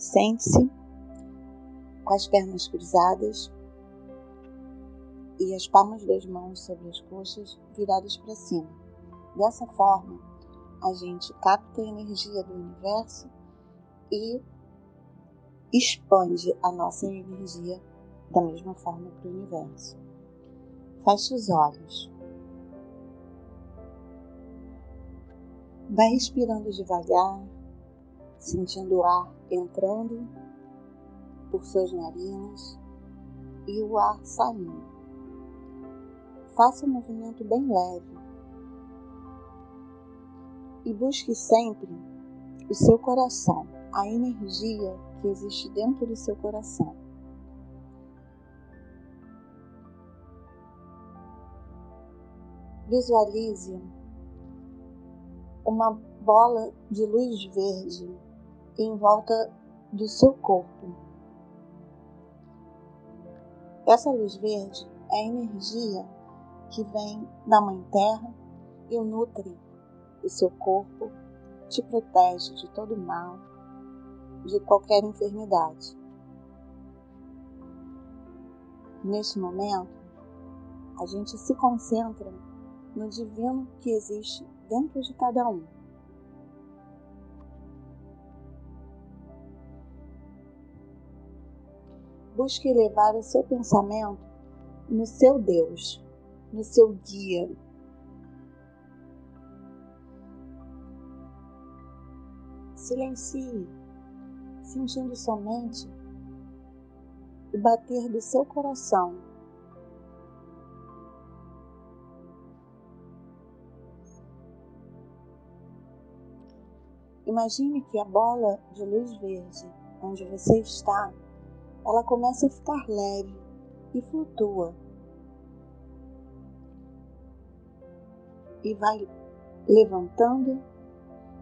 Sente-se com as pernas cruzadas e as palmas das mãos sobre as coxas viradas para cima. Dessa forma, a gente capta a energia do universo e expande a nossa energia da mesma forma para o universo. Feche os olhos. Vai respirando devagar, sentindo o ar entrando por suas narinas e o ar saindo. Faça um movimento bem leve e busque sempre o seu coração, a energia que existe dentro do seu coração. Visualize uma bola de luz verde em volta do seu corpo. Essa luz verde é a energia que vem da Mãe Terra e nutre o seu corpo, te protege de todo mal, de qualquer enfermidade. Neste momento, a gente se concentra no divino que existe dentro de cada um. Busque elevar o seu pensamento no seu Deus, no seu guia. Silencie, sentindo somente o bater do seu coração Imagine que a bola de luz verde onde você está, ela começa a ficar leve e flutua. E vai levantando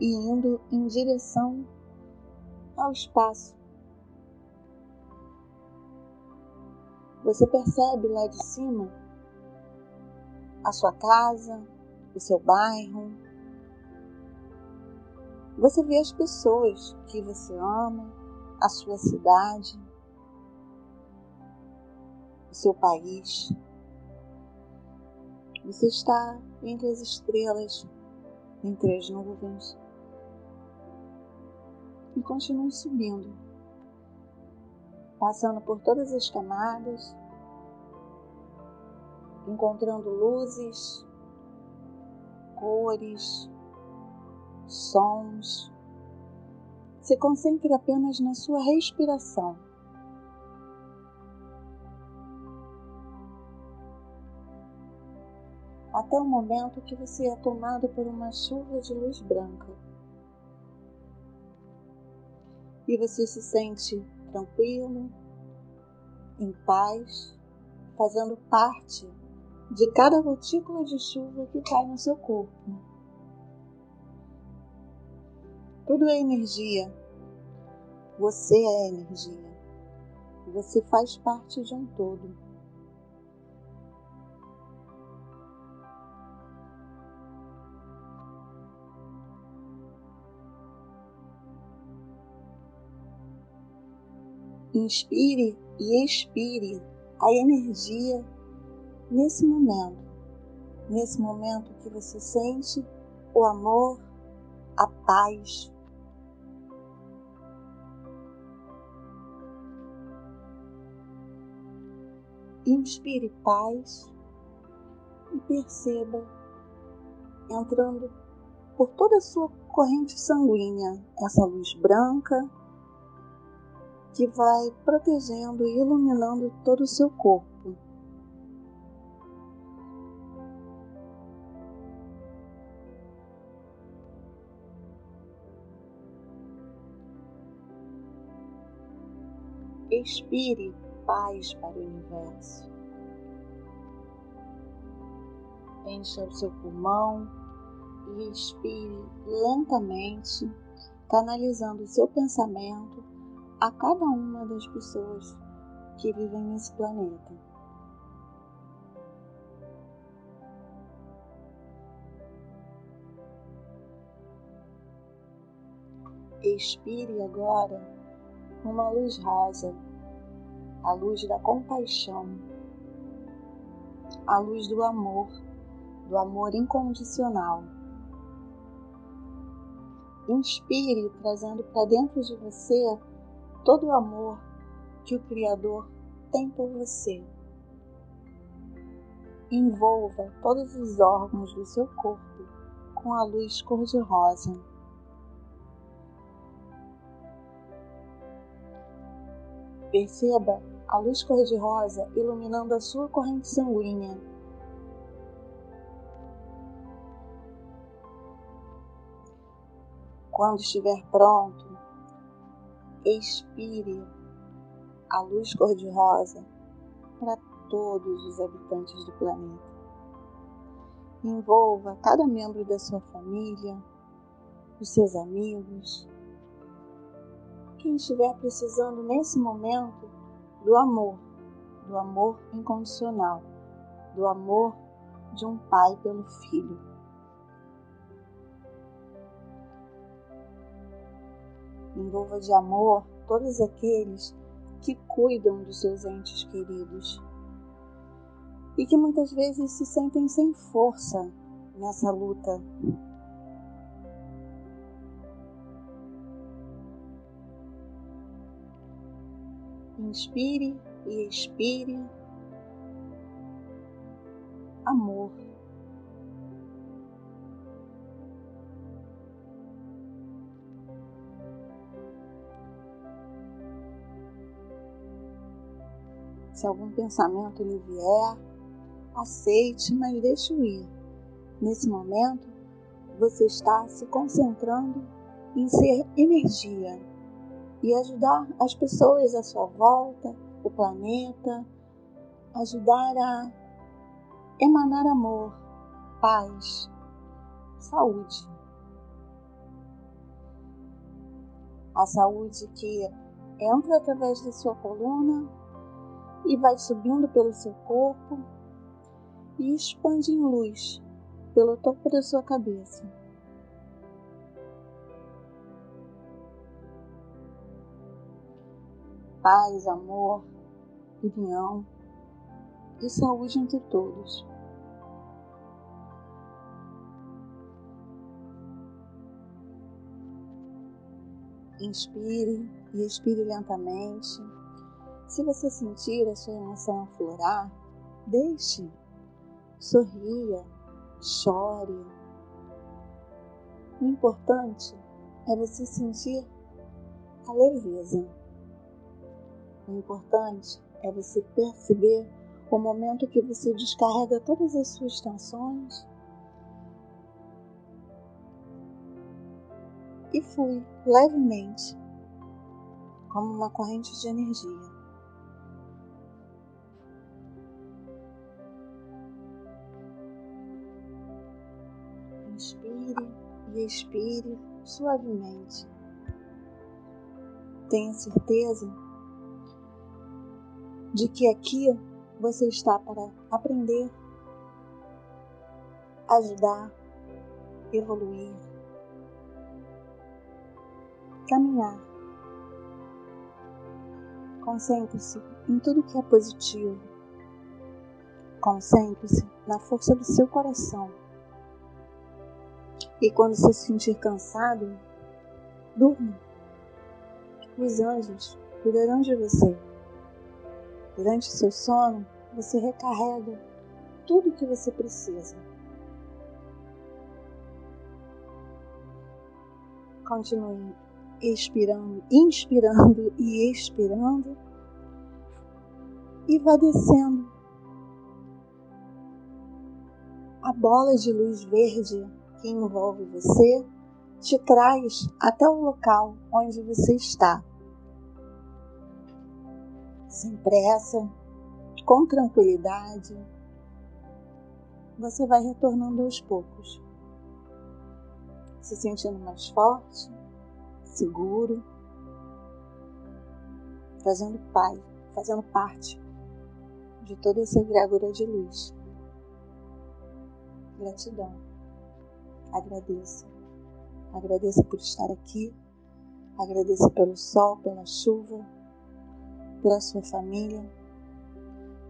e indo em direção ao espaço. Você percebe lá de cima a sua casa, o seu bairro, você vê as pessoas que você ama, a sua cidade, o seu país. Você está entre as estrelas, entre as nuvens. E continue subindo, passando por todas as camadas, encontrando luzes, cores, sons. Se concentre apenas na sua respiração. Até o momento que você é tomado por uma chuva de luz branca. E você se sente tranquilo, em paz, fazendo parte de cada gotícula de chuva que cai no seu corpo. Tudo é energia. Você é energia. Você faz parte de um todo. Inspire e expire a energia nesse momento. Nesse momento que você sente o amor, a paz, inspire paz e perceba entrando por toda a sua corrente sanguínea essa luz branca que vai protegendo e iluminando todo o seu corpo. Expire paz para o universo. Encha o seu pulmão e expire lentamente, canalizando o seu pensamento a cada uma das pessoas que vivem nesse planeta. Expire agora uma luz rosa, a luz da compaixão, a luz do amor, do amor incondicional. Inspire, trazendo para dentro de você todo o amor que o Criador tem por você. Envolva todos os órgãos do seu corpo com a luz cor-de-rosa. Perceba a luz cor-de-rosa iluminando a sua corrente sanguínea. Quando estiver pronto, expire a luz cor-de-rosa para todos os habitantes do planeta. Envolva cada membro da sua família, os seus amigos, quem estiver precisando nesse momento do amor, do amor incondicional, do amor de um pai pelo filho. Envolva de amor todos aqueles que cuidam dos seus entes queridos e que muitas vezes se sentem sem força nessa luta. Inspire e expire amor. Se algum pensamento lhe vier, aceite, mas deixe-o ir. Nesse momento, você está se concentrando em ser energia e ajudar as pessoas à sua volta, o planeta, ajudar a emanar amor, paz, saúde. A saúde que entra através da sua coluna e vai subindo pelo seu corpo e expande em luz pelo topo da sua cabeça. Paz, amor, união e saúde entre todos. Inspire e expire lentamente. Se você sentir a sua emoção aflorar, deixe sorria, chore. O importante é você sentir a leveza. O importante é você perceber o momento que você descarrega todas as suas tensões e flui levemente, como uma corrente de energia. E expire suavemente. Tenha certeza de que aqui você está para aprender, ajudar, evoluir, caminhar. Concentre-se em tudo que é positivo. Concentre-se na força do seu coração e quando se sentir cansado, durma. Os anjos cuidarão de você. Durante o seu sono, você recarrega tudo o que você precisa. Continue expirando, inspirando e expirando. E vá descendo. A bola de luz verde que envolve você te traz até o local onde você está. Sem pressa, com tranquilidade, você vai retornando aos poucos, se sentindo mais forte, seguro, fazendo paz, fazendo parte de toda essa egrégora de luz. Gratidão. Agradeça. Agradeça por estar aqui. Agradeça pelo sol, pela chuva, pela sua família,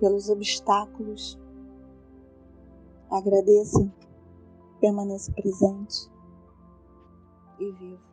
pelos obstáculos. Agradeça, permaneça presente e viva.